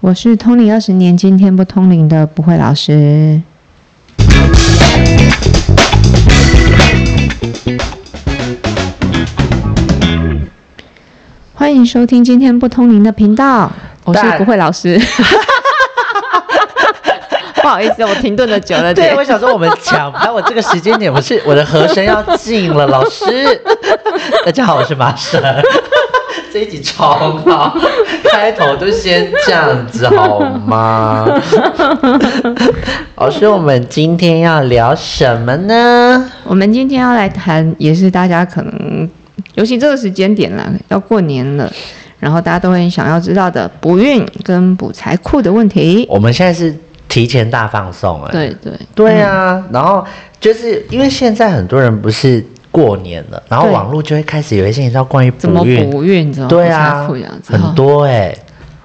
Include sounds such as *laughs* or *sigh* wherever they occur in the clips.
我是通灵二十年，今天不通灵的不会老师。欢迎收听今天不通灵的频道，我是不会老师。*laughs* 不好意思，我停顿的久了对，点。我想说我们抢拍我这个时间点，我是我的和声要进了，老师。大家好，我是马神。这一集超好，*laughs* 开头就先这样子好吗？*laughs* 老师，我们今天要聊什么呢？我们今天要来谈，也是大家可能，尤其这个时间点啦，要过年了，然后大家都很想要知道的补运跟补财库的问题。我们现在是提前大放送哎、对对对啊，然后就是因为现在很多人不是过年了，然后对网络就会开始有一些你知道关于怎么补运，补运？怎么对啊？很多哎、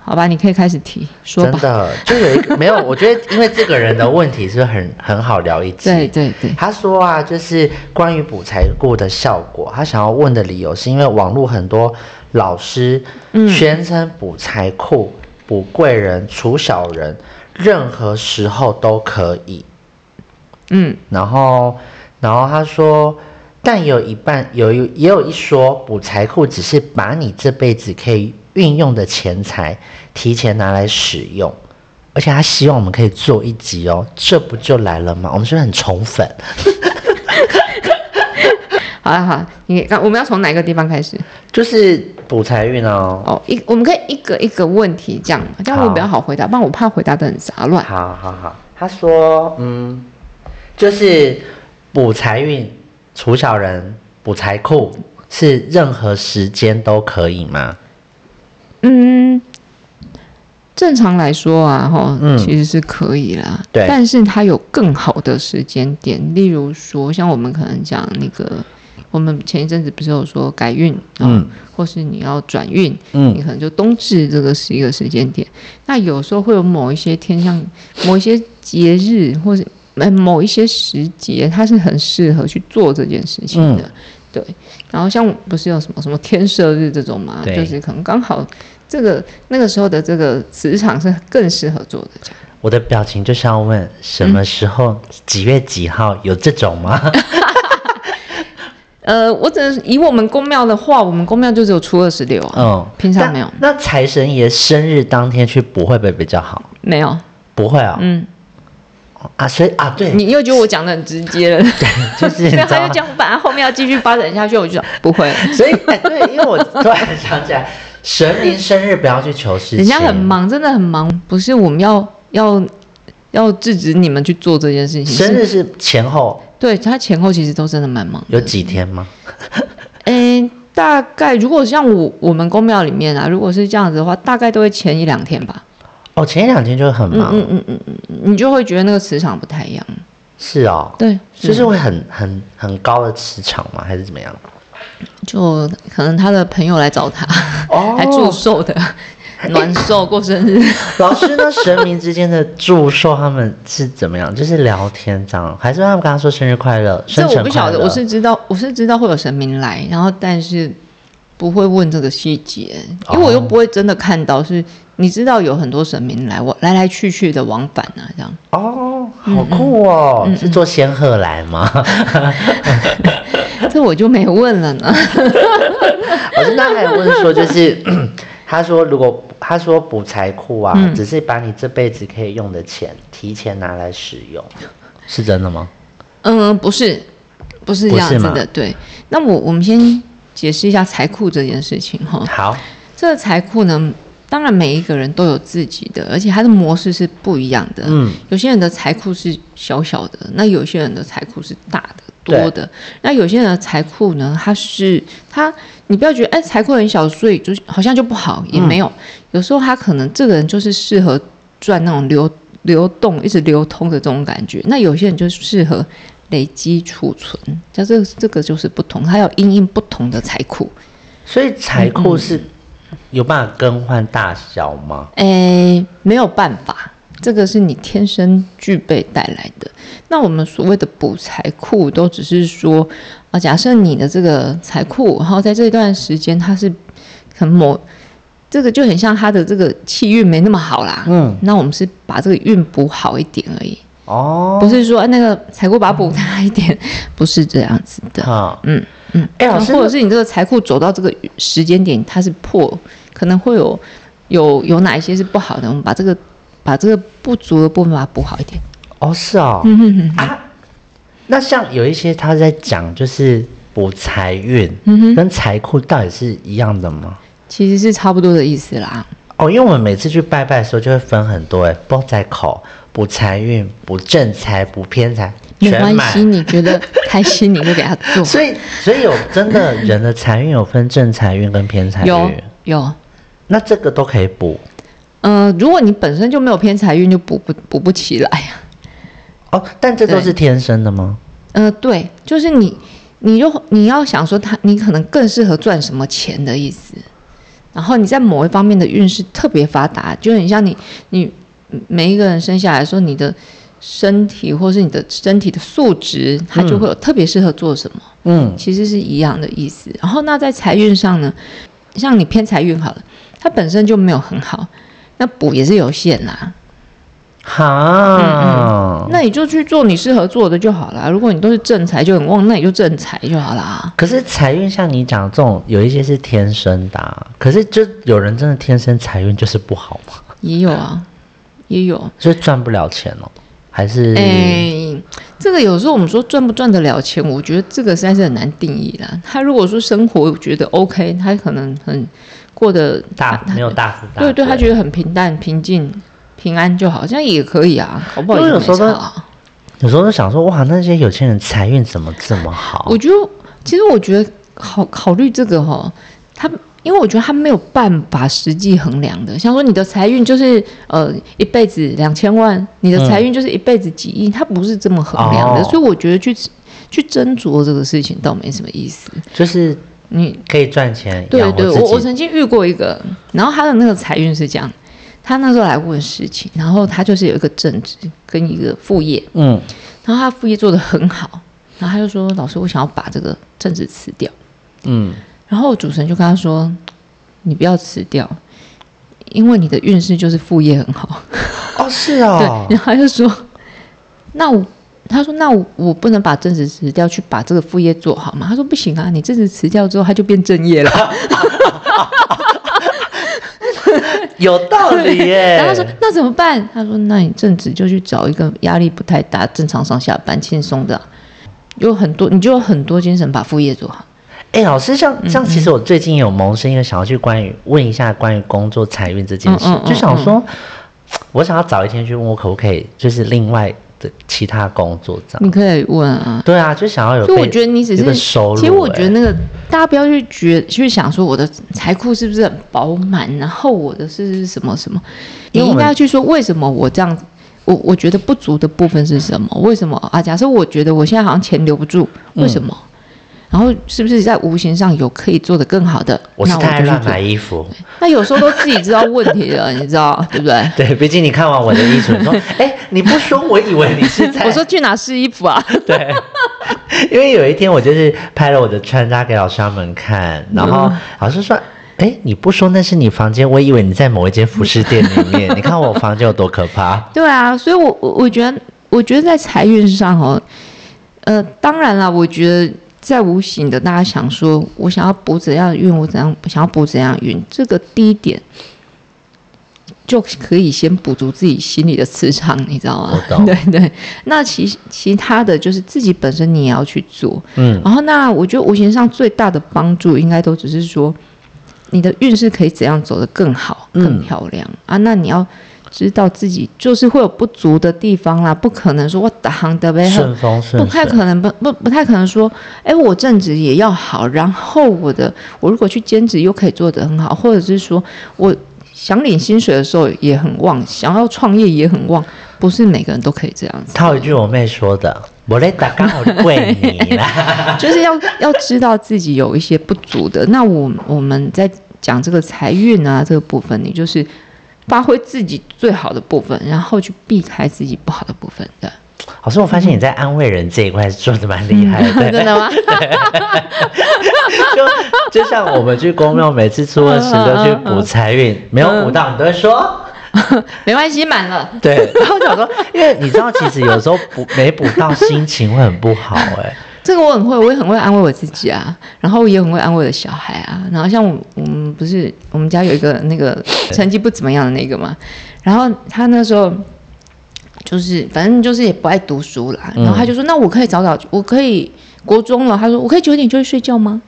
好吧，你可以开始提说吧。真的就有一个没有，*laughs* 我觉得因为这个人的问题是很很好聊一集。对对对，他说啊，就是关于补财库的效果，他想要问的理由是因为网络很多老师嗯宣称补财库、补贵人、除小人，任何时候都可以。嗯，然后，然后他说，但有一半有一也有一说，补财库只是把你这辈子可以运用的钱财提前拿来使用，而且他希望我们可以做一集哦，这不就来了吗？我们是不是很宠粉？*laughs* 好了好，你刚我们要从哪个地方开始？就是补财运哦。哦，一我们可以一个一个问题这样嘛，这样我比较好回答，不然我怕回答的很杂乱。好好好，他说，嗯，就是补财运、除小人、补财库，是任何时间都可以吗？嗯，正常来说啊，哈，嗯其实是可以啦。对但是它有更好的时间点，例如说，像我们可能讲那个，我们前一阵子不是有说改运，啊嗯，或是你要转运，嗯你嗯可能就冬至这个是一个时间点。那有时候会有某一些天象、某一些节日，或者呃某一些时节，它是很适合去做这件事情的。嗯对，然后像不是有什么什么天赦日这种嘛，就是可能刚好这个那个时候的这个磁场是更适合做的这样。我的表情就是要问，什么时候、几月几号有这种吗？*laughs* 呃，我只能以我们宫庙的话，我们宫庙就只有初二十六啊，嗯，平常没有那。那财神爷生日当天去补会不会比较好？没有，不会啊、嗯，啊，所以啊，对，你又觉得我讲的很直接了，对就是你对，知道吗他就讲，本来后面要继续发展下去，我就讲不会，*laughs* 所以哎，对，因为我突然想起来，神明生日不要去求事情，人家很，忙，真的很忙，不是我们要要要制止你们去做这件事情，是生日是前后对他前后其实都真的蛮忙的。有几天吗？*laughs* 诶，大概如果像我我们宫庙里面啊，如果是这样子的话，大概都会前一两天吧。哦，前一两天就很嗯忙，嗯嗯嗯嗯，嗯你就会觉得那个磁场不太一样。是哦，对，就是会很很很高的磁场吗？还是怎么样？就可能他的朋友来找他，哦 *laughs* 还祝寿的暖寿过生日。*laughs* 老师，那神明之间的祝寿他们是怎么样？就是聊天这样，还是他们跟他说生日快乐？这我不晓得，我是知道，我是知道会有神明来，然后但是不会问这个细节，因为我又不会真的看到是。你知道有很多神明来往来来去去的往返啊，这样。哦，好酷哦！嗯是做仙鹤来吗？*laughs* 这我就没问了呢。老 *laughs* 师，那还有问说，就是 *clears throat* 他说，如果他说补财库啊，嗯只是把你这辈子可以用的钱提前拿来使用，是真的吗？嗯，不是，不是这样子的。对，那我我们先解释一下财库这件事情哈。好，这个财库呢，当然每一个人都有自己的，而且它的模式是不一样的。嗯，有些人的财库是小小的，那有些人的财库是大的、多的。那有些人的财库呢，它是它，你不要觉得哎财库很小，所以就好像就不好，也没有。有时候他可能这个人就是适合赚那种流流动、一直流通的这种感觉。那有些人就适合累积储存，像这个这个就是不同，它要因应不同的财库。所以财库是有办法更换大小吗？诶，没有办法，这个是你天生具备带来的。那我们所谓的补财库，都只是说，啊，假设你的这个财库，然后在这段时间它是可能某这个就很像他的这个气运没那么好啦。嗯，那我们是把这个运补好一点而已，哦，不是说哎那个财库把它补大一点，*laughs* 不是这样子的。好，嗯嗯，哎老师或者是你这个财库走到这个时间点，它是破，可能会有有有哪一些是不好的，我们把这个把这个不足的部分把它补好一点。哦，是哦，嗯哼哼，啊，那像有一些他在讲就是补财运，嗯哼，跟财库到底是一样的吗？其实是差不多的意思啦。哦，因为我们每次去拜拜的时候就会分很多，哎，包在口、补财运、补正财、补偏财，没关系，。你觉得开心你就给他做。*laughs* 所以，所以有真的人的财运有分正财运跟偏财运，有，那这个都可以补呃，如果你本身就没有偏财运，就补不补不起来呀。哦。但这都是天生的吗？呃，对，就是你，你就你要想说他，你可能更适合赚什么钱的意思。然后你在某一方面的运势特别发达，就很像你你每一个人生下来说，你的身体或是你的身体的素质，它就会有特别适合做什么，嗯，其实是一样的意思。然后那在财运上呢，像你偏财运好了，它本身就没有很好，那补也是有限啦。哈，那你就去做你适合做的就好啦。如果你都是正财就很旺，那你就正财就好啦。可是财运像你讲这种，有一些是天生的、啊，可是就有人真的天生财运就是不好吗？也有啊，也有。所以赚不了钱哦，还是？哎、这个有时候我们说赚不赚得了钱，我觉得这个实在是很难定义啦。他如果说生活我觉得 OK，他可能很过得大没有大富大对对，他觉得很平淡、平静、平安就好，这样也可以啊，好不好因为也有时候。有时候就想说，哇，那些有钱人财运怎么这么好？我觉得，其实我觉得考考虑这个哈，他因为我觉得他没有办法实际衡量的。像说你的财运就是呃一辈子两千万，你的财运就是一辈子几亿，他不是这么衡量的。哦所以我觉得去去斟酌这个事情倒没什么意思。就是你可以赚钱对对。我我曾经遇过一个，然后他的那个财运是这样，他那时候来问事情，然后他就是有一个正职跟一个副业，嗯，然后他副业做得很好，然后他就说老师，我想要把这个正职辞掉。嗯，然后主持人就跟他说：“你不要辞掉，因为你的运势就是副业很好。哦，是 *laughs* 对，哦，然后他就说：“那我，他说那我我不能把正职辞掉，去把这个副业做好吗？”他说：“不行啊，你正职辞掉之后，他就变正业了。*laughs* 有道理耶。然后他说：“那怎么办？”他说：“那你正职就去找一个压力不太大、正常上下班、轻松的啊，有很多，你就有很多精神把副业做好。哎、老师，像嗯像，其实我最近有萌生一个想要去关于问一下关于工作财运这件事，嗯嗯嗯就想说，我想要早一天去问我可不可以，就是另外的其他工作这样。你可以问啊。”对啊，就想要有被。所以我觉得你只是收入其实我觉得欸那个大家不要去觉去想说我的财库是不是很饱满，然后我的是什么什么，你应该去说为什么我这样，我我觉得不足的部分是什么？为什么啊？假设我觉得我现在好像钱留不住，为什么？然后是不是在无形上有可以做得更好的？我是太爱乱买。衣服。*laughs* 那有时候都自己知道问题了，你知道 *laughs* 对不对？*laughs* 对，毕竟你看完我的衣橱，你说，哎、你不说，我以为你是在。我说去哪试衣服啊？对，因为有一天我就是拍了我的穿搭给老师他们看，然后嗯老师说：“哎、你不说那是你房间，我以为你在某一间服饰店里面。你看我房间有多可怕。对啊，所以我我我觉得，我觉得在财运上哦，呃，当然啦，我觉得在无形的，大家想说我想要补怎样的运，我怎样想要补怎样的运，这个第一点就可以先补足自己心里的磁场，你知道吗？*laughs* 对对，那其其他的就是自己本身你也要去做，嗯，然后，那我觉得无形上最大的帮助，应该都只是说，你的运势可以怎样走得更好、嗯。更漂亮、啊？那你要知道自己就是会有不足的地方啦，不可能说我打行的呗，顺风顺不太。可能不不不太可能说，哎，我正职也要好，然后我的我如果去兼职又可以做得很好，或者是说我想领薪水的时候也很旺，想要创业也很旺，不是每个人都可以这样子。套一句我妹说的：“我来打刚好跪你啦。*laughs* 就是要要知道自己有一些不足的。那我我们在讲这个财运啊这个部分，你就是发挥自己最好的部分，然后去避开自己不好的部分的。”老师，我发现你在安慰人这一块是做的蛮厉害的，*laughs* 真的吗？*laughs* 就就像我们去公庙，每次初二十都去补财运，没有补到，你都会说 *laughs* 没关系，满了。对，然后我想说，因为你知道，其实有时候补没补到，心情会很不好，哎。这个我很会，我也很会安慰我自己啊，然后也很会安慰我的小孩啊。然后像我，我们不是我们家有一个那个成绩不怎么样的那个嘛，然后他那时候就是反正就是也不爱读书啦，然后他就说：“那我可以早早，我可以国中了。”他说：“我可以九点就去睡觉吗？”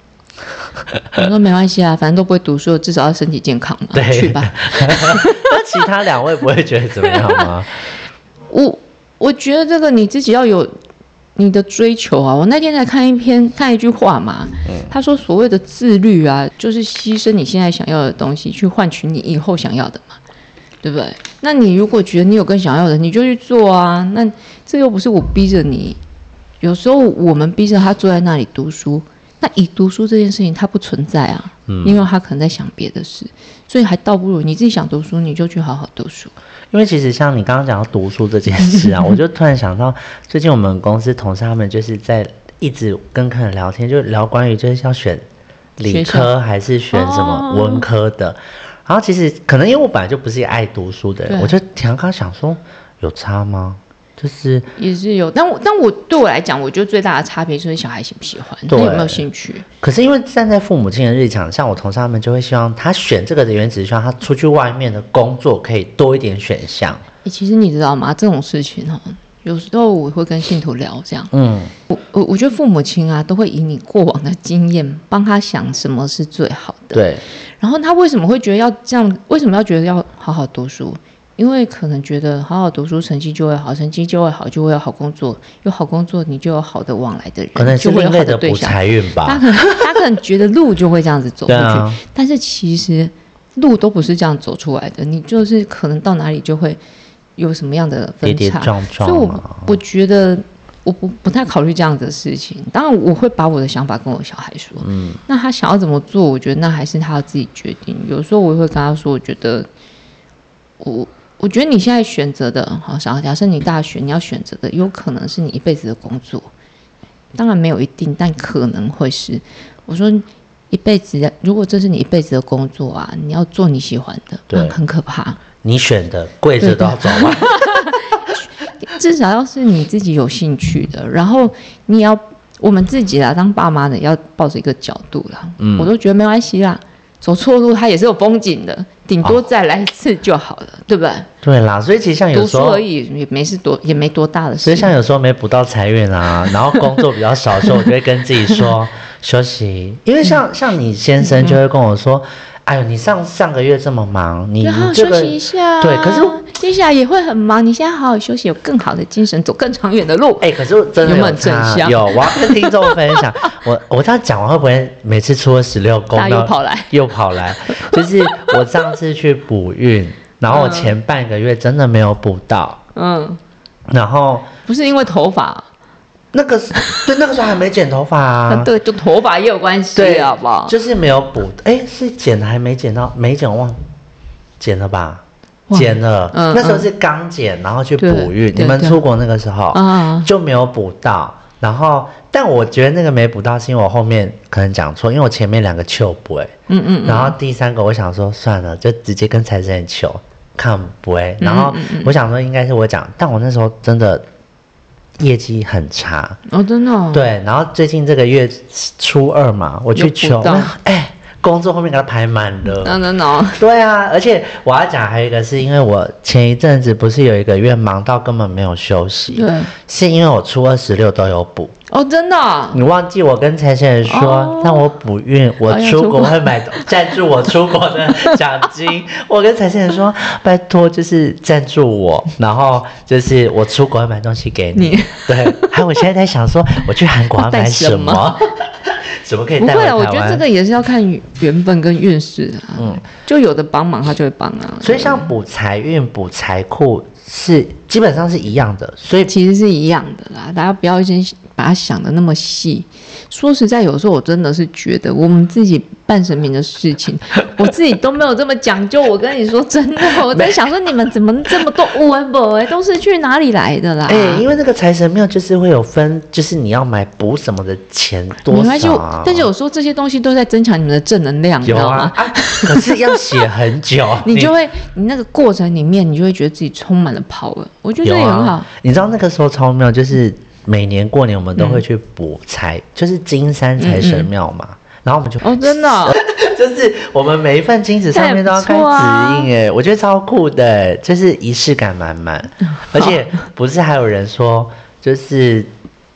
*laughs* 我说：“没关系啊，反正都不会读书，至少要身体健康嘛，去吧。*laughs* ”那其他两位不会觉得怎么样吗？*laughs* 我我觉得这个你自己要有。你的追求啊，我那天在看一篇看一句话嘛，他说所谓的自律啊，就是牺牲你现在想要的东西，去换取你以后想要的嘛，对不对？那你如果觉得你有更想要的，你就去做啊。那这又不是我逼着你，有时候我们逼着他坐在那里读书，那以读书这件事情他不存在啊，因为他可能在想别的事，所以还倒不如你自己想读书，你就去好好读书。因为其实像你刚刚讲到读书这件事啊，*laughs* 我就突然想到，最近我们公司同事他们就是在一直跟客人聊天，就聊关于就是要选理科还是选什么文科的。然后其实可能因为我本来就不是一个爱读书的人，我就刚刚想说，有差吗？就是也是有，但我但我对我来讲，我觉得最大的差别就是小孩喜不喜欢，他有没有兴趣。可是因为站在父母亲的立场，像我同事他们就会希望他选这个的原因，只是希望他出去外面的工作可以多一点选项。其实你知道吗？这种事情哈，有时候我会跟信徒聊这样。嗯，我我我觉得父母亲啊，都会以你过往的经验帮他想什么是最好的。对。然后他为什么会觉得要这样？为什么要觉得要好好读书？因为可能觉得好好读书，成绩就会好，成绩就会好，就会有好工作，有好工作，你就有好的往来的人，就会有好的对象。他可能他可能觉得路就会这样子走过去，但是其实路都不是这样走出来的。你就是可能到哪里就会有什么样的分叉，所以我我觉得我不不太考虑这样子的事情。当然我会把我的想法跟我小孩说，嗯，那他想要怎么做，我觉得那还是他要自己决定。有时候我会跟他说，我觉得我。我觉得你现在选择的，好，假假设你大学你要选择的，有可能是你一辈子的工作，当然没有一定，但可能会是。我说一辈子，如果这是你一辈子的工作啊，你要做你喜欢的，对很可怕。你选的跪着都要走完，*laughs* 至少要是你自己有兴趣的，然后你也要我们自己啦，当爸妈的要抱着一个角度啦，嗯，我都觉得没关系啦。走错路，它也是有风景的，顶多再来一次就好了，对不对？对啦，所以其实像有时候而已，也没事多，也没多大的事。所以像有时候没补到财运啊，*laughs* 然后工作比较少的时候，我就会跟自己说 *laughs* 休息，因为像像你先生就会跟我说。哎呦，你上上个月这么忙，你这个休息一下。对，可是接下来也会很忙，你现在好好休息，有更好的精神，走更长远的路。哎，可是真的有正向。有，我要跟听众分享。*laughs* 我我这样讲完会不会每次出了十六公又跑来又跑来？就是我上次去补运，然后我前半个月真的没有补到。嗯，然后不是因为头发。那个是对，那个时候还没剪头发啊。*laughs* 对，就头发也有关系，对，好不好？就是没有补，哎，是剪了还没剪到，没剪忘，剪了吧？剪了，那时候是刚剪，然后去补运。你们出国那个时候就没有补到，然后，但我觉得那个没补到是因为我后面可能讲错，因为我前面两个求不，哎，嗯嗯，然后第三个我想说算了，就直接跟财神求看不，哎，然后我想说应该是我讲，但我那时候真的。业绩很差哦，真的。对，然后最近这个月初二嘛，我去求，哎。工作后面给他排满了，真的呢？对啊，而且我要讲还有一个，是因为我前一阵子不是有一个月忙到根本没有休息，对，是因为我初二十六都有补。哦，真的？你忘记我跟财神爷说，让我补运，我出国会买赞助我出国的奖金，*laughs* 我跟财神爷说，拜托就是赞助我，然后就是我出国会买东西给你，对，还有我现在在想说，我去韩国要买什么？怎么可以？不会啊，我觉得这个也是要看缘分跟运势啊。嗯，就有的帮忙，他就会帮啊。所以像补财运、补财库是基本上是一样的，所以其实是一样的啦。大家不要先把它想的那么细。说实在，有时候我真的是觉得我们自己半神明的事情，我自己都没有这么讲究。*laughs* 我跟你说真的，我在想说你们怎么这么多乌文博哎，都是去哪里来的啦？哎，因为那个财神庙就是会有分，就是你要买补什么的钱多少啊？但是有时候这些东西都在增强你们的正能量，你知道吗？可是要写很久，*laughs* 你就会你那个过程里面，你就会觉得自己充满了 power。我觉得这也很好。你知道那个时候超妙，就是每年过年我们都会去补财，就是金山财神庙嘛。然后我们就哦，真的，*laughs* 就是我们每一份金纸上面都要盖指印，哎，我觉得超酷的，就是仪式感满满。*laughs* 而且不是还有人说，就是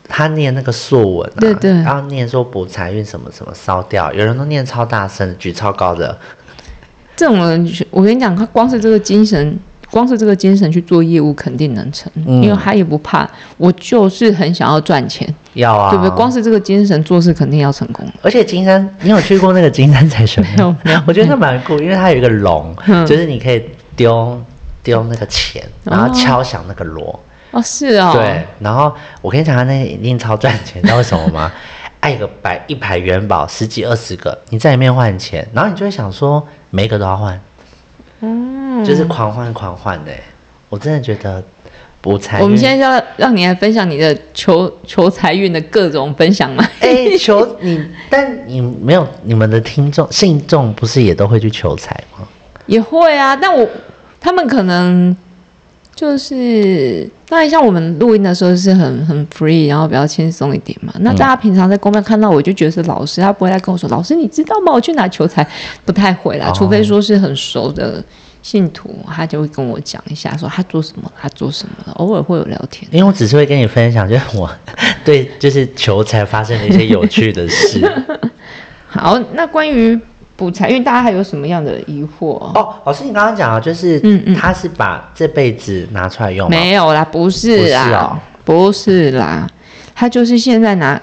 他念那个素文，对对，然后念说补财运什么什么烧掉，有人都念超大声，举超高的。这种人，我跟你讲，他光是这个精神。光是这个精神去做业务，肯定能成，因为他也不怕。我就是很想要赚钱，要啊，对不对？光是这个精神做事，肯定要成功。而且金山，你有去过那个金山财神 *laughs* 有，*laughs* 我觉得它蛮酷，因为它有一个龙，就是你可以丢丢那个钱，然后敲响那个锣。哦，是哦。对，然后我跟你讲，他那一定超赚钱，你知道为什么吗？*laughs* 爱个百一排元宝，十几二十个，你在里面换钱，然后你就会想说，每一个都要换。嗯，就是狂欢狂欢的，我真的觉得补财。我们现在要让你来分享你的求求财运的各种分享吗？哎，*laughs* 求你，但你没有你们的听众信众不是也都会去求财吗？也会啊，但我他们可能就是当然像我们录音的时候是很很 free，然后比较轻松一点嘛。那大家平常在公庙看到我就觉得是老师，他不会来跟我说老师你知道吗？我去哪求财？不太会啦，除非说是很熟的。信徒他就会跟我讲一下，说他做什么，他做什么了，偶尔会有聊天。因为我只是会跟你分享，就是我对就是求财发生的一些有趣的事。*laughs* 好，那关于补财运，大家还有什么样的疑惑？哦，老师，你刚刚讲啊，就是嗯嗯，他是把这辈子拿出来用？没有啦，不是啊，不是啦，他就是现在拿，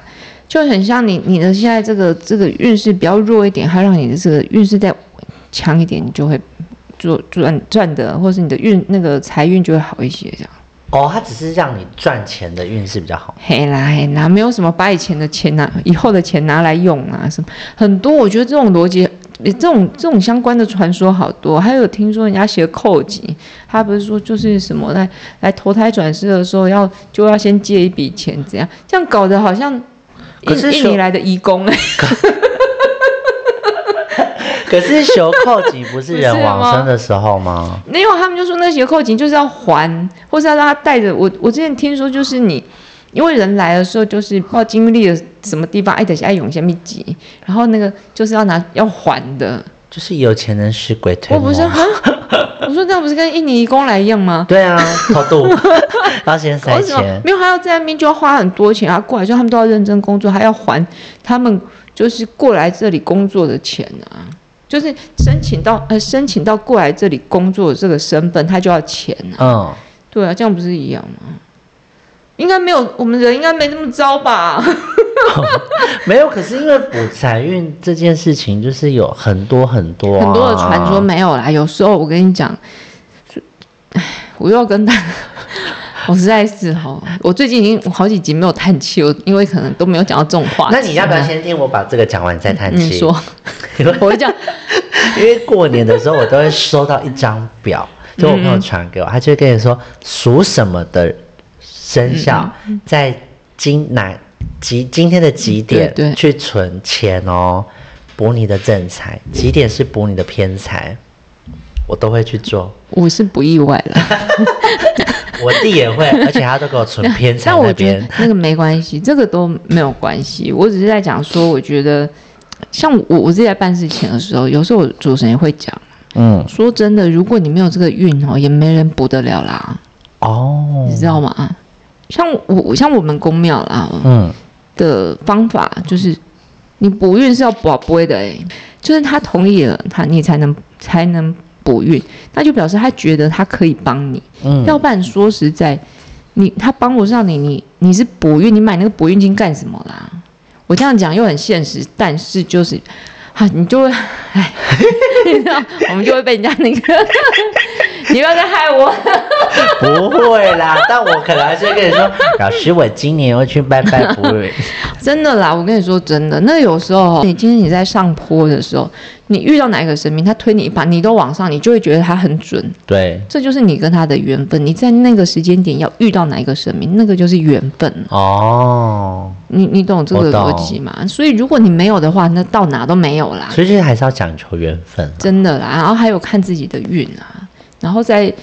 就很像你你的现在这个这个运势比较弱一点，他让你的这个运势再强一点，你就会。做赚赚的，或是你的运那个财运就会好一些，这样。哦，他只是让你赚钱的运势比较好。嘿啦嘿啦，没有什么把以前的钱拿，以后的钱拿来用啊什么，很多。我觉得这种逻辑，这种这种相关的传说好多。还有听说人家写扣集，他不是说就是什么来来投胎转世的时候要就要先借一笔钱，怎样？这样搞得好像印印尼来的义工哎。*laughs* 可是求扣紧不是人往生的时候吗？没有，他们就说那些扣紧就是要还，或是要让他带着我。我之前听说就是你，因为人来的时候就是不知道经历了什么地方，爱等下爱涌现密集，然后那个就是要拿要还的，就是有钱人使鬼推磨。我不是 *laughs* 哈，我说这样不是跟印尼工来一样吗？对啊，偷渡 *laughs* 要先塞钱，没有还要在那边就要花很多钱，他过来就他们都要认真工作，还要还他们就是过来这里工作的钱啊。就是申请到呃申请到过来这里工作的这个身份，他就要钱啊。嗯，对啊，这样不是一样吗？应该没有，我们人应该没那么糟吧？*laughs* 没有，可是因为补财运这件事情，就是有很多很多很多的传说没有啦。有时候我跟你讲，唉，我又要跟他。*laughs* 我实在是哈，我最近已经好几集没有叹气，我因为可能都没有讲到这种话。那你要不要先听我把这个讲完再叹气？你说，*laughs* 我会讲，因为过年的时候我都会收到一张表，就我朋友传给我，他就会跟你说属什么的生效在今哪几今天的几点去存钱哦，补你的正财，几点是补你的偏财，我都会去做。我是不意外了。*laughs* 我弟也会，而且他都给我存偏财 *laughs* 那边。那个没关系，这个都没有关系。我只是在讲说，我觉得像我我自己在办事情的时候，有时候主持人也会讲，嗯，说真的，如果你没有这个运哦，也没人补得了啦。哦，你知道吗？像我像我们公庙啦，嗯，的方法就是，你补运是要补会的，哎，就是他同意了，他你才能才能。补运，那就表示他觉得他可以帮你。嗯，要不然说实在，你他帮不上你，你你是补运，你买那个补运金干什么啦？我这样讲又很现实，但是就是，哈，你就会，哎，*laughs* 你知道，我们就会被人家那个，*laughs* 你不要再害我。*laughs* 不会啦，但我可能还是会跟你说，*laughs* 老师，我今年要去拜拜。真的啦，我跟你说真的，那有时候你今天你在上坡的时候，你遇到哪一个神明，他推你一把，你都往上，你就会觉得他很准。对，这就是你跟他的缘分。你在那个时间点要遇到哪一个神明，那个就是缘分。哦，你你懂这个逻辑吗？所以如果你没有的话，那到哪都没有啦，所以就是还是要讲求缘分。真的啦。然后还有看自己的运啊，然后在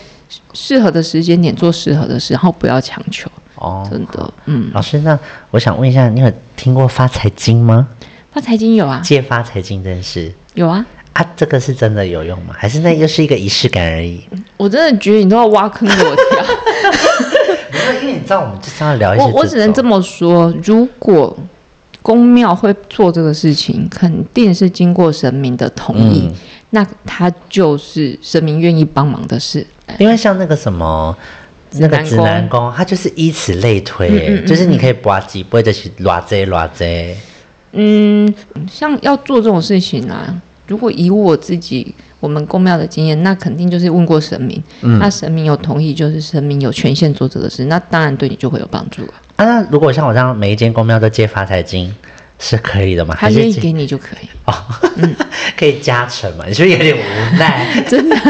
适合的时间点做适合的事，然后不要强求，哦，真的。嗯，老师，那我想问一下，你有听过发财经吗？发财经有啊，借发财金这件事有啊。啊，这个是真的有用吗？还是那又是一个仪式感而已？*laughs* 我真的觉得你都要挖坑给我跳。*laughs* 没有，因为你知道我们就是要聊一些我我只能这么么说，如果公庙会做这个事情，肯定是经过神明的同意，嗯那他就是神明愿意帮忙的事。因为像那个什么。那个指指南宫南宫，它就是以此类推、嗯嗯嗯就是你可以拔几，不会就是偌这偌这。嗯，像要做这种事情啊，如果以我自己我们公庙的经验，那肯定就是问过神明，嗯那神明有同意，就是神明有权限做这个事，那当然对你就会有帮助了。啊，那如果像我这样每一间公庙都借发财金，是可以的吗？他还愿意给你就可以，哦，*laughs* 可以加成嘛？你是不是有点无奈？真的。*laughs*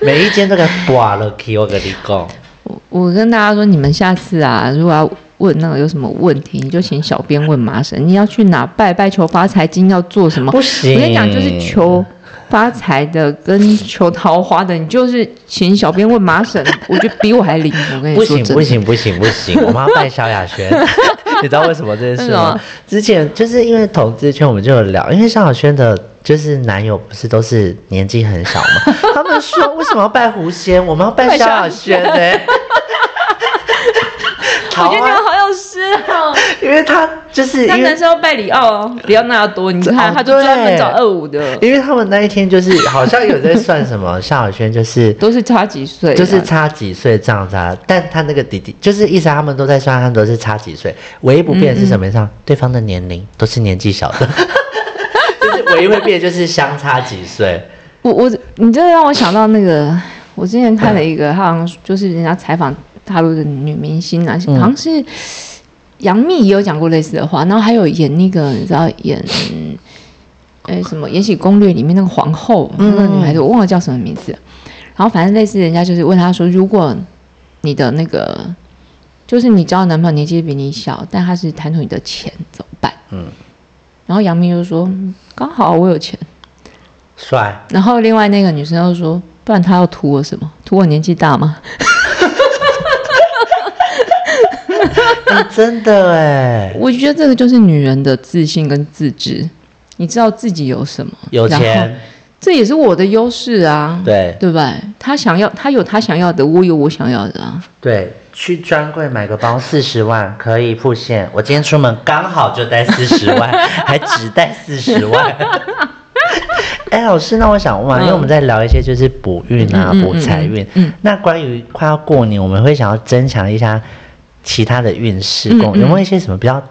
每一间都给刮了 k 我跟你讲。我我跟大家说，你们下次啊，如果要问那个有什么问题，你就请小编问麻神。你要去哪拜拜求发财金，要做什么？不行我跟你讲，就是求发财的跟求桃花的，你就是请小编问麻神，我觉得比我还灵。我跟你不说，不行不行不行不行，我们要 *laughs* 拜萧亚轩。*laughs* 你知道为什么这件事吗？之前就是因为投资圈，我们就有聊，因为萧亚轩的。就是男友不是都是年纪很小嘛？他们说 *laughs* 为什么要拜狐仙？我们要拜萧亚轩呢、我觉得你们好有诗哦。*laughs* 因为他就是他男生要拜里奥哦，里奥纳多多，你看哦他就专门对找二五的，因为他们那一天就是 *laughs* 好像有在算什么，*laughs* 夏小轩就是都是差几岁啊，就是差几岁这样子啊，但他那个弟弟就是意思他们都在算，他们都是差几岁，唯一不变的是什么上？对方的年龄都是年纪小的，就是唯一会变的就是相差几岁。我我你这让我想到那个，我之前看了一个，好像就是人家采访大陆的女明星啊，嗯好像是杨幂也有讲过类似的话，然后还有演那个你知道演。哎，什么《延禧攻略》里面那个皇后，那个女孩子，我忘了叫什么名字。然后反正类似，人家就是问她说，如果你的那个，就是你交的男朋友年纪比你小，但他是贪图你的钱，怎么办？嗯，然后杨幂就说，嗯刚好我有钱。帅，然后另外那个女生又说，不然他要图我什么？图我年纪大吗？哎 *laughs* 真的哎，我觉得这个就是女人的自信跟自知，你知道自己有什么，有钱，这也是我的优势啊，对对吧？他想要，他有他想要的，我有我想要的啊。对，去专柜买个包四十万可以付现，我今天出门刚好就带四十万，还只带四十万。哎，老师，那我想问啊，因为我们在聊一些就是补运啊、补财运，嗯嗯那关于快要过年，我们会想要增强一下其他的运势，嗯嗯有没有一些什么比较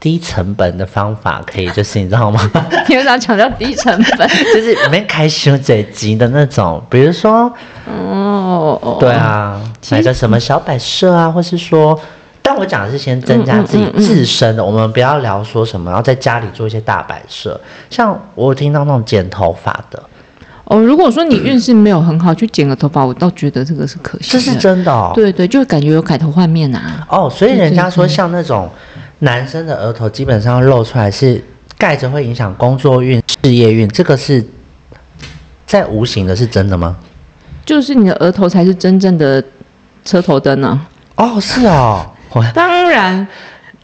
低成本的方法可以？就是你知道吗？*laughs* 你为啥强调低成本？*laughs* 就是里面开修嘴急的那种，比如说，哦，哦对，啊，其买个什么小摆设啊，或是说，但我讲的是先增加自己嗯嗯嗯嗯自身的，我们不要聊说什么，然后在家里做一些大摆设。像我有听到那种剪头发的，哦，如果说你运势没有很好，去剪个头发，我倒觉得这个是可惜的。这是真的哦。对对，就感觉有改头换面啊。哦，所以人家说像那种男生的额头基本上露出来是盖着会影响工作运、事业运，这个是在无形的，是真的吗？就是你的额头才是真正的车头灯啊！哦，是哦。我 *laughs* 当然，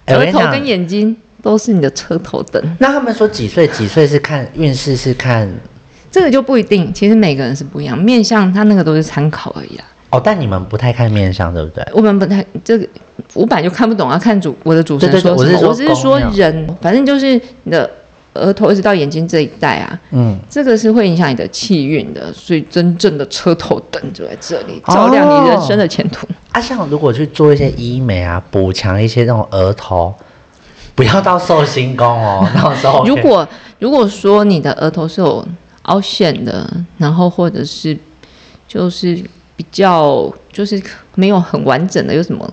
额头跟眼睛都是你的车头灯，那他们说几岁几岁是看运势是看这个就不一定。其实每个人是不一样，面相他那个都是参考而已啦。哦，但你们不太看面相，对不对？我们不太这个，我本来就看不懂，啊看主我的主神对对对说什么。我是说我只是说人，反正就是你的额头一直到眼睛这一带啊，嗯，这个是会影响你的气运的。所以真正的车头灯就在这里，哦照亮你人生的前途。啊，像如果去做一些医美啊，补强一些那种额头，不要到寿星宫哦，到时候 *laughs* 如果如果说你的额头是有凹陷的，然后或者是就是比较就是没有很完整的，有什么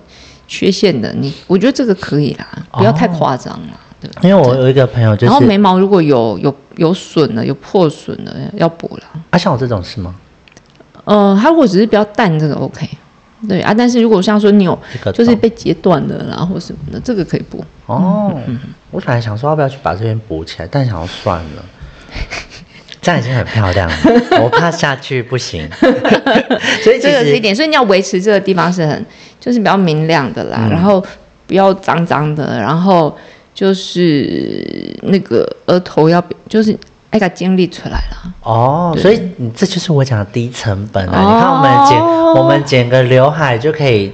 缺陷的，你我觉得这个可以啦，不要太夸张了。对，因为我有一个朋友就是然后，眉毛如果有有有损了、有破损了，要补了。啊，像我这种是吗？呃，他如果只是比较淡，这个 OK。对啊，但是如果像说你有就是被截断的啦或什么的，这个可以补。哦，嗯我本来想说要不要去把这边补起来，但想要算了，这样已经很漂亮了，*laughs* 我怕下去不行。*laughs* 所以这个是一点，所以你要维持这个地方是很就是比较明亮的啦，嗯然后不要脏脏的，然后就是那个额头要就是那个精力出来了。哦，所以你这就是我讲的低成本啊！哦你看我们剪我们剪个刘海就可以，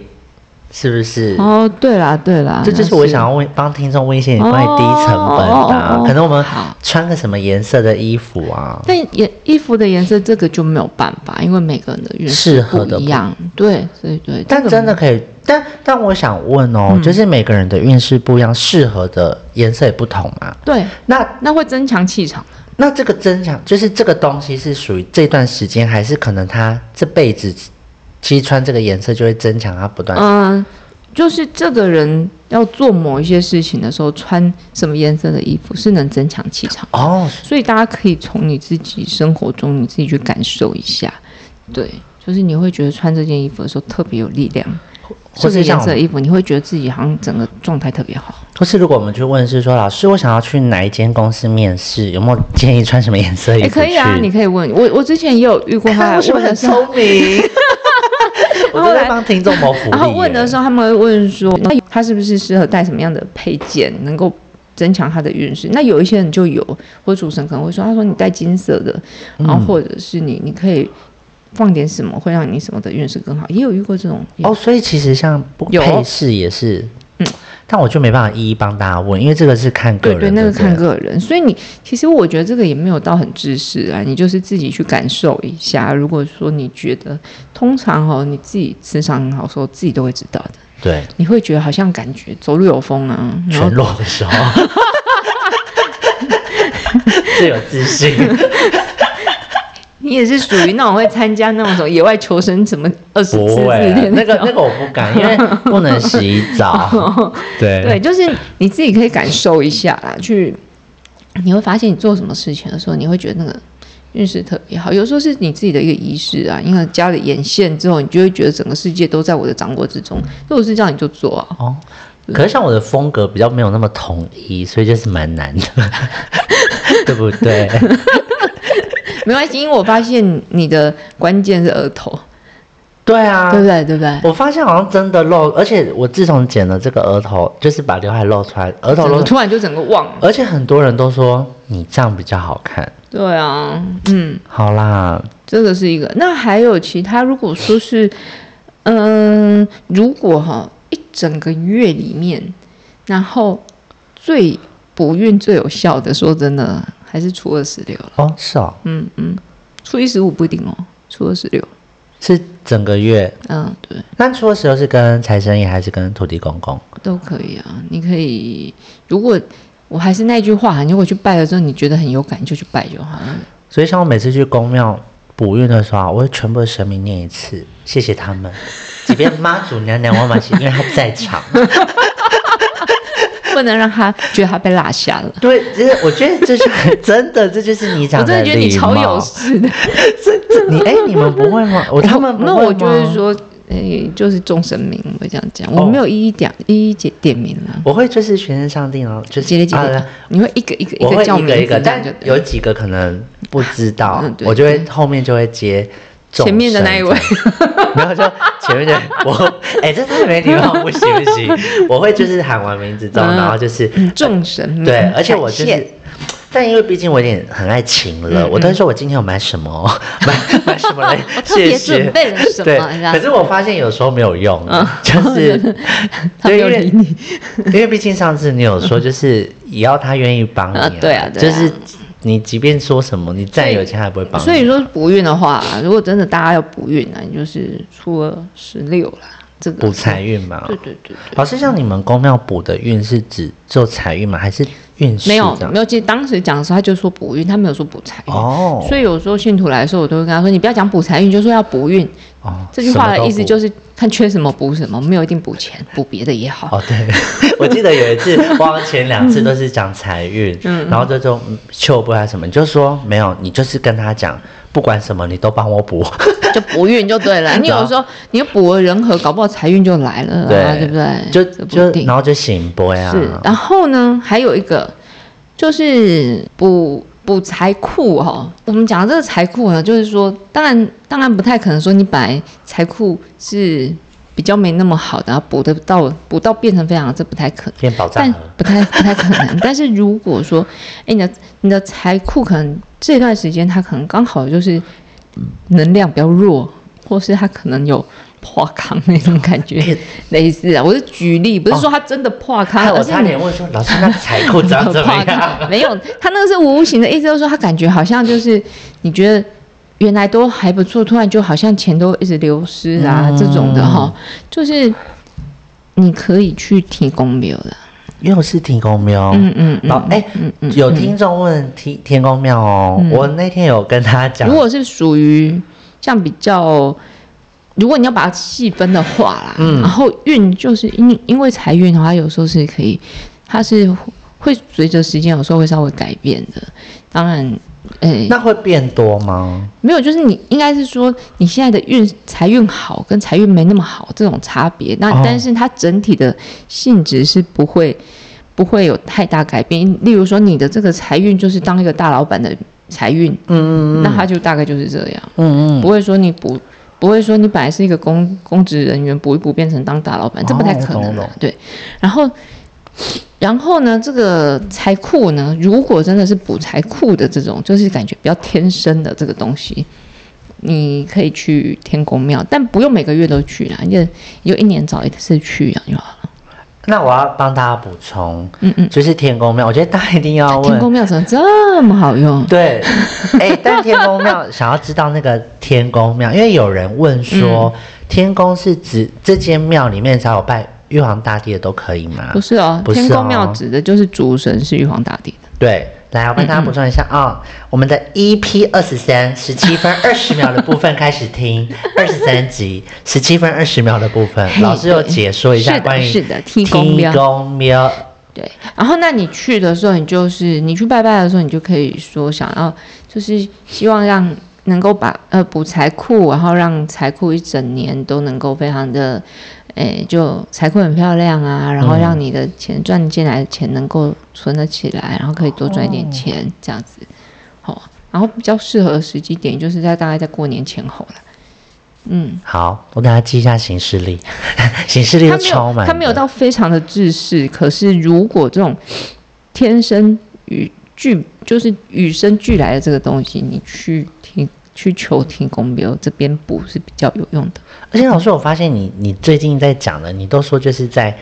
是不是？哦，对啦对啦，这就是我想要问帮听众问一些关于低成本的、哦啊哦哦可能我们穿个什么颜色的衣服啊？但颜衣服的颜色这个就没有办法，因为每个人的运势适合的不一样。对，所以对，但真的可以，但但我想问哦，嗯就是每个人的运势不一样，适合的颜色也不同嘛？对，那那会增强气场。那这个增强，就是这个东西是属于这段时间，还是可能他这辈子其实穿这个颜色就会增强他不断？嗯，就是这个人要做某一些事情的时候，穿什么颜色的衣服是能增强气场。哦，所以大家可以从你自己生活中你自己去感受一下，对，就是你会觉得穿这件衣服的时候特别有力量，这个或是像颜色的衣服你会觉得自己好像整个状态特别好。或是如果我们去问是说，老师，我想要去哪一间公司面试，有没有建议穿什么颜色的衣也服可以啊，你可以问我，我之前也有遇过他来 *laughs* 我是不是很聪明？我都在帮听众谋福利。*laughs* 然后问的时候他们会问说，那他是不是适合带什么样的配件，能够增强他的运势？那有一些人就有，或主持人可能会说，他说你带金色的，然后或者是你你可以放点什么，会让你什么的运势更好。也有遇过这种，哦，所以其实像有配饰也是，嗯但我就没办法一一帮大家问，因为这个是看个人，对对，那个看个人，所以你其实我觉得这个也没有到很知识啊，你就是自己去感受一下。如果说你觉得，通常哦，你自己磁场很好的时候，自己都会知道的。对你会觉得好像感觉走路有风啊，全裸的时候，*laughs* *laughs* 最有自信。你也是属于那种会参加那种野外求生什么二十不次会啊，天那个那个我不敢，因为不能洗澡。*laughs* 对对，就是你自己可以感受一下啦，去你会发现你做什么事情的时候，你会觉得那个运势特别好。有时候是你自己的一个仪式啊，因为加了眼线之后，你就会觉得整个世界都在我的掌握之中。如果是这样，你就做啊。哦，可是像我的风格比较没有那么统一，所以就是蛮难的，*laughs* 对不对？*laughs* 没关系，因为我发现你的关键是额头，对啊，对不对？对不对？我发现好像真的露，而且我自从剪了这个额头，就是把刘海露出来，额头露突然就整个忘了。而且很多人都说你这样比较好看。对啊，嗯。好啦，这个是一个。那还有其他，如果说是，嗯、如果哈一整个月里面，然后最不孕最有效的，说真的，还是初二十六了。哦，是哦，嗯嗯，初一十五不一定哦，初二十六。是整个月。嗯，对，那初二十六是跟财神爷还是跟土地公公？都可以啊。你可以，如果我还是那句话，你如果去拜了之后，你觉得很有感，你就去拜就好了。所以像我每次去公庙补运的时候啊，我会全部的神明念一次，谢谢他们。*laughs* 即便妈祖娘娘我蛮谢，因为她在场。不能让他觉得他被落下了。*laughs* 对，其实我觉得这是真的，这就是你我真的觉得你超有貌事的。*laughs* 你哎、你们不会吗？*laughs* 我他们不那我就是说，诶、就是众神明，我会这样讲，哦我没有一一点一一点点名了。我会就是全身上帝，然后就是姐姐姐姐啊，你会一个一个一个叫一个一个，但有几个可能不知道，嗯我就会后面就会接众前面的那一位。生这样，然后就前面的我，哎、这太没礼貌，不行不行，*laughs* 我会就是喊完名字之后，嗯然后就是嗯众神明对，而且我就是。但因为毕竟我有点很爱情了，嗯我都会说我今天有买什么哦，*laughs* 买 *laughs* 买什么来谢谢。准备了什么对，可是我发现有时候没有用，嗯。就是因为因为毕竟上次你有说，就是也要他愿意帮你、啊对啊对啊。就是你即便说什么，你再有钱他也不会帮你。所以说补运的话，如果真的大家要补运啊，你就是初二十六啦，这个补财运嘛。对对对对，老师，像你们公庙补的运是指做财运吗？还是运势没有没有，其实当时讲的时候他就说补运，他没有说补财运。哦所以有时候信徒来的时候，我都会跟他说：“你不要讲补财运，就说要补运。哦，这句话的意思就是是。看缺什么补什么，没有一定补钱，补别的也好。哦，对，*laughs* 我记得有一次，忘了前两次都是讲财运，嗯然后这种嗯求不还是什么，你就说没有，你就是跟他讲，不管什么你都帮我补，就补运就对了。*laughs* 你有时候你补了人和，搞不好财运就来了啊，对对不对？就就然后就醒波呀，是，然后呢，还有一个就是补补财库哈。我们讲的这个财库呢，就是说，当然当然不太可能说你本来财库是比较没那么好的，然后补得到补到变成非常，这不太可能。但不太不太可能。*laughs* 但是如果说，哎，你的你的财库可能这段时间它可能刚好就是能量比较弱，或是它可能有破康那种感觉，类似啊。我是举例，不是说他真的破康，害我差点问说，老师那财库长怎么样？*laughs* *laughs* 没有，他那个是无形的意思，就是说他感觉好像就是你觉得。原来都还不错，突然就好像钱都一直流失啊，嗯这种的哈，就是你可以去提供庙的，又是天公庙，嗯嗯嗯，老哎嗯嗯，有听众问天天公庙哦，嗯我那天有跟他讲如，果是属于像比较，如果你要把它细分的话啦，嗯然后运就是因因为财运的话，有时候是可以，它是会随着时间有时候会稍微改变的。当然，诶、那会变多吗？没有，就是你应该是说你现在的运财运好跟财运没那么好这种差别，那、哦但是它整体的性质是不会不会有太大改变。例如说你的这个财运就是当一个大老板的财运，嗯嗯那它就大概就是这样。嗯嗯不会说你补，不会说你本来是一个公公职人员，补一补变成当大老板，这不太可能、对，然后，然后呢，这个财库呢，如果真的是补财库的这种，就是感觉比较天生的这个东西，你可以去天公庙，但不用每个月都去啦，你就你就一年找一次去啊就好了。那我要帮大家补充，嗯嗯，就是天宫庙，我觉得大家一定要问天宫。庙怎么这么好用？对，*laughs* 哎、但天宫庙想要知道那个天宫庙，因为有人问说，嗯天宫是指这间庙里面只要有拜玉皇大帝的都可以吗？不是哦，不是天宫庙哦指的就是主神是玉皇大帝的。对，来，我帮大家补充一下啊、我们的 EP 二十三十七分二十秒的部分开始听，*laughs* 二十三集十七分二十秒的部分，老师有解说一下关于是的天公庙天公庙对，然后那你去的时候，你就是你去拜拜的时候，你就可以说想要，就是希望让能够把呃补财库，然后让财库一整年都能够非常的，诶，就财库很漂亮啊，然后让你的钱赚进来的钱能够存得起来，然后可以多赚一点钱，这样子，好、然后比较适合的时机点就是在大概在过年前后了，嗯。好，我等下记一下行事历，行事历他超满的，他没有到非常的制式。可是如果这种天生与具就是与生俱来的这个东西，你去听去求听公庙这边补是比较有用的。而且老师，我发现你你最近在讲的，你都说就是在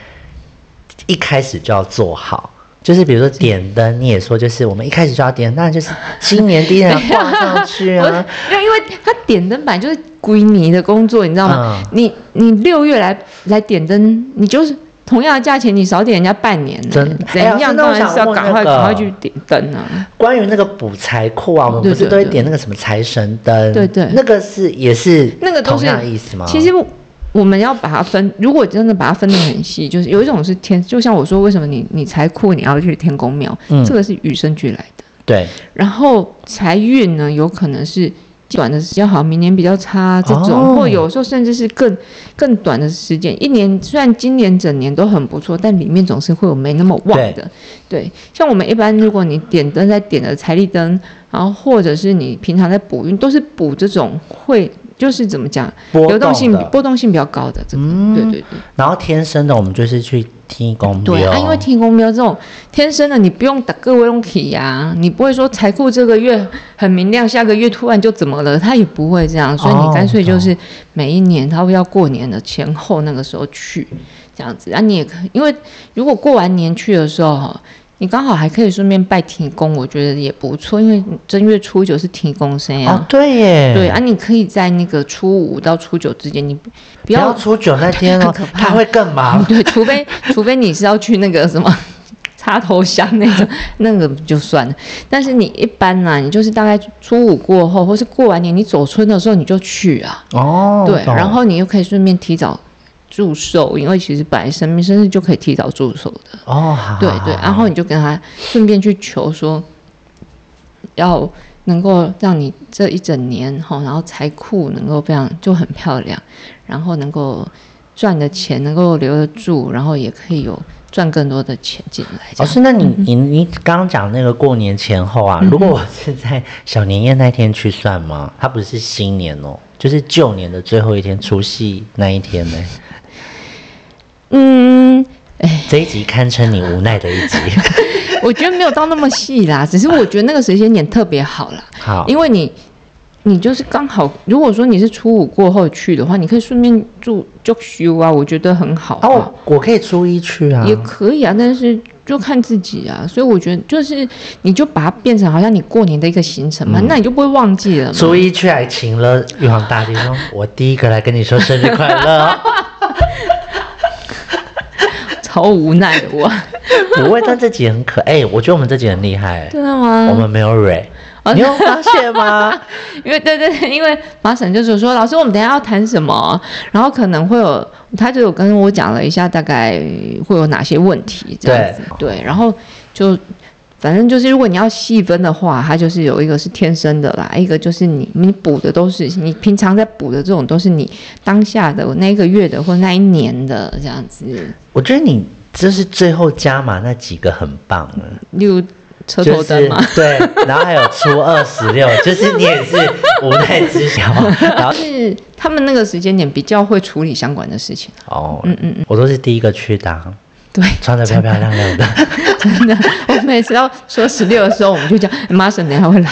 一开始就要做好。就是比如说点灯，你也说就是我们一开始就要点，那就是今年第一天挂上去啊。没有，因为他点灯本来就是归你的工作，你知道吗？嗯你你六月来来点灯，你就是同样的价钱，你少点人家半年呢真怎样？当然是要赶快那个赶快去点灯啊！关于那个补财库啊，我们不是都会点那个什么财神灯？对对那个是也是那个都是样的意思吗？其实我们要把它分，如果真的把它分得很细，就是有一种是天，就像我说，为什么你你财库你要去天公庙，嗯这个是与生俱来的。对然后财运呢，有可能是短的时间好，明年比较差这种，哦或有时候甚至是更更短的时间，一年虽然今年整年都很不错，但里面总是会有没那么旺的。对，像我们一般，如果你点灯在点的财力灯，然后或者是你平常在补运，都是补这种会就是怎么讲，波流动性波动性比较高的这个，嗯对对对。然后天生的我们就是去天公庙，对啊，因为天公庙这种天生的，你不用打各位用体呀，你不会说财库这个月很明亮，下个月突然就怎么了，它也不会这样，所以哦你干脆就是每一年它会要过年的前后那个时候去这样子，啊，你也可因为如果过完年去的时候哈。你刚好还可以顺便拜天公，我觉得也不错，因为正月初九是天公生哦啊。对耶，对啊，你可以在那个初五到初九之间，你不不要要初九那天哦 *laughs* 可，怕他会更忙。*laughs* 对，除非除非你是要去那个什么 *laughs* 插头香那个，那个就算了。但是你一般呢、你就是大概初五过后，或是过完年你走春的时候你就去啊，哦，对，然后你又可以顺便提早祝寿，因为其实本来生命生日就可以提早祝寿的。哦，对对，然后你就跟他顺便去求说，要能够让你这一整年哈，然后财库能够非常就很漂亮，然后能够赚的钱能够留得住，然后也可以有赚更多的钱进来。老师，那你你你刚刚讲那个过年前后啊，如果我是在小年夜那天去算吗？它不是新年哦，就是旧年的最后一天，除夕那一天呢？嗯，哎这一集堪称你无奈的一集。*laughs* 我觉得没有到那么细啦，只是我觉得那个时间点特别好啦。好，因为你你就是刚好，如果说你是初五过后去的话，你可以顺便住就休啊，我觉得很好、啊。哦，我可以初一去啊。也可以啊，但是就看自己啊。所以我觉得就是你就把它变成好像你过年的一个行程嘛，那你就不会忘记了嘛。初一去还请了玉皇大帝说：“我第一个来跟你说生日快乐。*laughs* 超无奈的我，”不会，但这集很可爱、我觉得我们这集很厉害、真的吗？我们没有蕊，哦你有发现吗？*laughs* 因为对对对，因为马婶就是说，老师，我们等一下要谈什么，然后可能会有，他就有跟我讲了一下，大概会有哪些问题这样子，对，然后就反正就是，如果你要细分的话，它就是有一个是天生的啦，一个就是你你补的都是你平常在补的这种都是你当下的那一个月的或那一年的这样子，我觉得你就是最后加码那几个很棒了。例如车头灯嘛。对，然后还有初二十六，*laughs* 就是你也是无奈之晓，*laughs* 然后是他们那个时间点比较会处理相关的事情，哦，嗯嗯嗯，我都是第一个去的啊，对，穿的漂漂亮亮的，*laughs* 真的，我每次要说十六的时候，我们就讲妈婶等一下会来，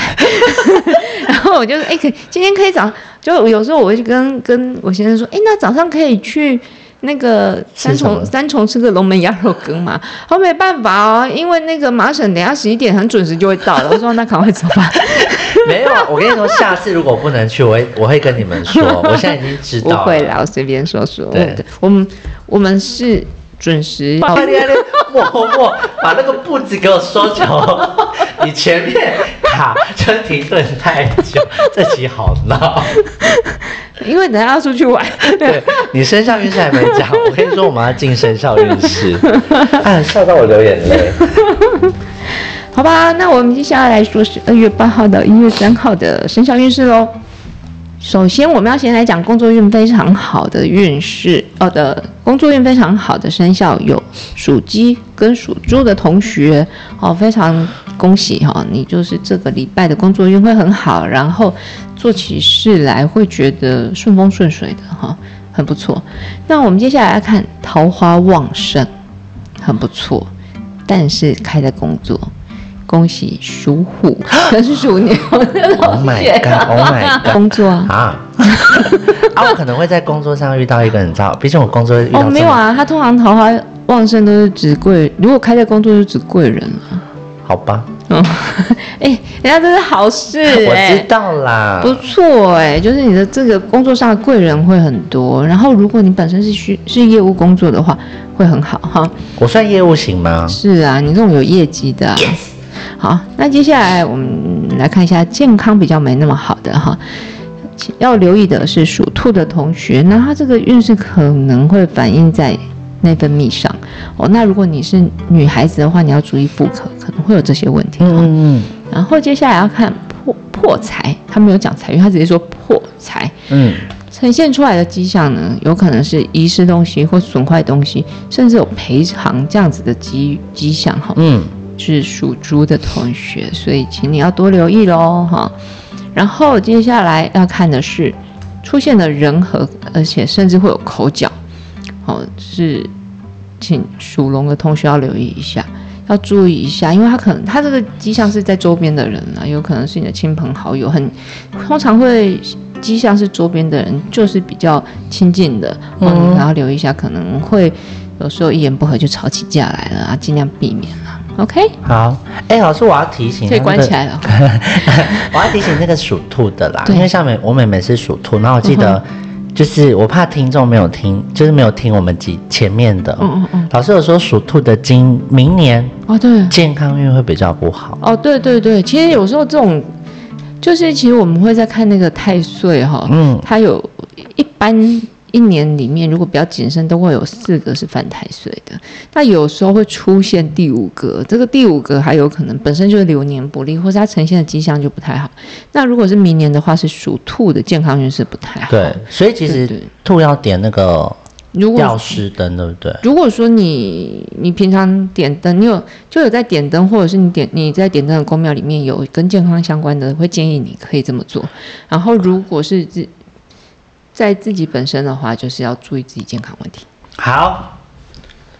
*laughs* 然后我就说，哎、可以今天可以早，就有时候我会跟跟我先生说，哎、那早上可以去那个三重三重吃个龙门鸭肉羹嘛？他没办法哦，因为那个麻省等下十一点很准时就会到了。我说那赶快走吧，*laughs* 没有，我跟你说，下次如果不能去，我会我会跟你们说，我现在已经知道了。不会啦，我随便说说。对我们我们是准时快点点默默把那个步子给我收久，你前面卡就停顿太久，这集好闹。因为等下要出去玩。对你生肖运势还没讲，我跟你说我们要进生肖运势，啊，笑到我流眼泪。好吧，那我们接下来来说是二月八号到一月三号的生肖运势喽。首先，我们要先来讲工作运非常好的运势，哦的工作运非常好的生肖有属鸡跟属猪的同学，哦，非常恭喜哈、你就是这个礼拜的工作运会很好，然后做起事来会觉得顺风顺水的哈、很不错。那我们接下来要看桃花旺盛，很不错，但是开在工作。恭喜属虎 *laughs* 跟属牛的 Oh 同 my 学 god！Oh my *laughs* god！工作啊？啊啊！我可能会在工作上遇到一个，你知道，毕竟我工作遇到哦，没有啊，他通常桃花旺盛都是指贵，如果开在工作就指贵人了。好吧，嗯，*laughs* 哎、人家这是好事我哎、知道啦。不错哎、就是你的这个工作上的贵人会很多，然后如果你本身是需是业务工作的话，会很好哈。我算业务型吗？是啊，你这种有业绩的、啊。好，那接下来我们来看一下健康比较没那么好的哈。要留意的是属兔的同学，那他这个运势可能会反映在内分泌上哦。那如果你是女孩子的话，你要注意妇科可能会有这些问题哈。嗯然后接下来要看破破财，他没有讲财运，他直接说破财。嗯呈现出来的迹象呢，有可能是遗失东西或损坏东西，甚至有赔偿这样子的迹迹象哈。嗯是属猪的同学，所以请你要多留意喽哈。然后接下来要看的是出现的人和，而且甚至会有口角，哦，是请属龙的同学要留意一下，要注意一下，因为他可能他这个迹象是在周边的人啊，有可能是你的亲朋好友，很通常会迹象是周边的人，就是比较亲近的，嗯，然后留意一下，可能会有时候一言不合就吵起架来了啊，尽量避免啦。OK，好。哎、老师，我要提醒、可以关起。来了。*laughs* 我要提醒那个属兔的啦，因为像美我妹妹是属兔，然后我记得就是我怕听众没有听，就是没有听我们几前面的。嗯嗯嗯，老师有说属兔的今明年哦对，健康运会比较不好。哦对对对，其实有时候这种，就是其实我们会在看那个太岁哈，嗯，它有一般一年里面，如果比较谨慎，都会有四个是犯太岁的。那有时候会出现第五个，这个第五个还有可能本身就是流年不利，或是它呈现的迹象就不太好。那如果是明年的话，是属兔的健康运势不太好。对，所以其实兔要点那个如果药师灯，对不对？如果说你你平常点灯，你有就有在点灯，或者是你点你在点灯的宫庙里面有跟健康相关的，会建议你可以这么做。然后如果是自在自己本身的话，就是要注意自己健康问题。好，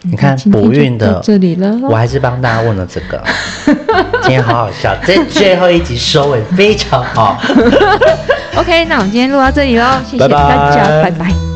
你看补运的这里了，我还是帮大家问了这个，*laughs* 今天好好笑，在最后一集收尾非常好。*laughs* OK，那我们今天录到这里喽，谢谢拜拜大家，拜拜